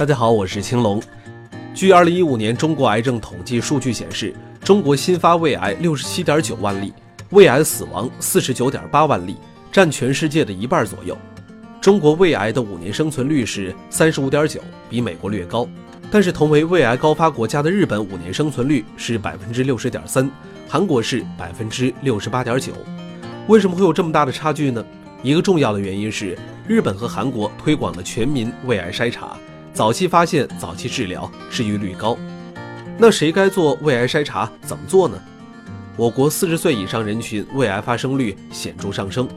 大家好，我是青龙。据二零一五年中国癌症统计数据显示，中国新发胃癌六十七点九万例，胃癌死亡四十九点八万例，占全世界的一半左右。中国胃癌的五年生存率是三十五点九，比美国略高。但是同为胃癌高发国家的日本五年生存率是百分之六十点三，韩国是百分之六十八点九。为什么会有这么大的差距呢？一个重要的原因是日本和韩国推广的全民胃癌筛查，早期发现、早期治疗，治愈率高。那谁该做胃癌筛查？怎么做呢？我国四十岁以上人群胃癌发生率显著上升。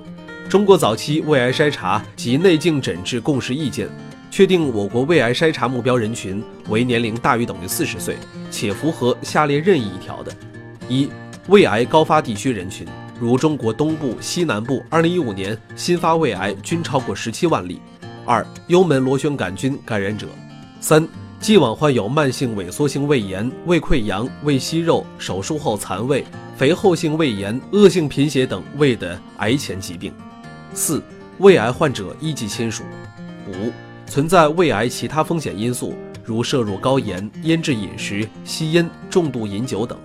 中国早期胃癌筛查及内镜诊治共识意见。确定我国胃癌筛查目标人群为年龄大于等于四十岁，且符合下列任意一条的：一、胃癌高发地区人群，如中国东部、西南部，二零一五年新发胃癌均超过十七万例；二、幽门螺旋杆菌感染者；三、既往患有慢性萎缩性胃炎、胃溃疡、胃息肉、手术后残胃、肥厚性胃炎、恶性贫血等胃的癌前疾病；四、胃癌患者一级亲属；五。存在胃癌其他风险因素，如摄入高盐、腌制饮食、吸烟、重度饮酒等。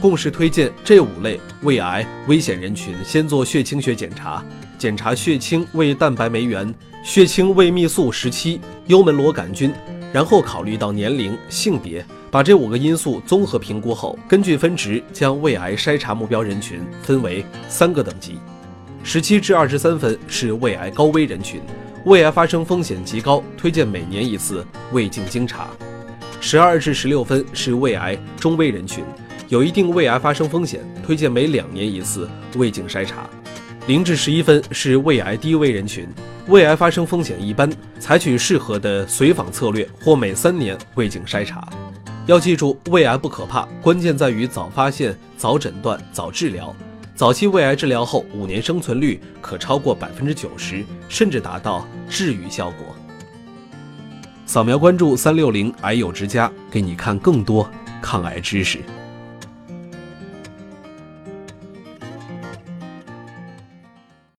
共识推荐这五类胃癌危险人群先做血清学检查，检查血清胃蛋白酶原、血清胃泌素十七、幽门螺杆菌，然后考虑到年龄、性别，把这五个因素综合评估后，根据分值将胃癌筛查目标人群分为三个等级：十七至二十三分是胃癌高危人群。胃癌发生风险极高，推荐每年一次胃镜经查。十二至十六分是胃癌中危人群，有一定胃癌发生风险，推荐每两年一次胃镜筛查。零至十一分是胃癌低危人群，胃癌发生风险一般，采取适合的随访策略或每三年胃镜筛查。要记住，胃癌不可怕，关键在于早发现、早诊断、早治疗。早期胃癌治疗后，五年生存率可超过百分之九十，甚至达到治愈效果。扫描关注三六零癌友之家，给你看更多抗癌知识。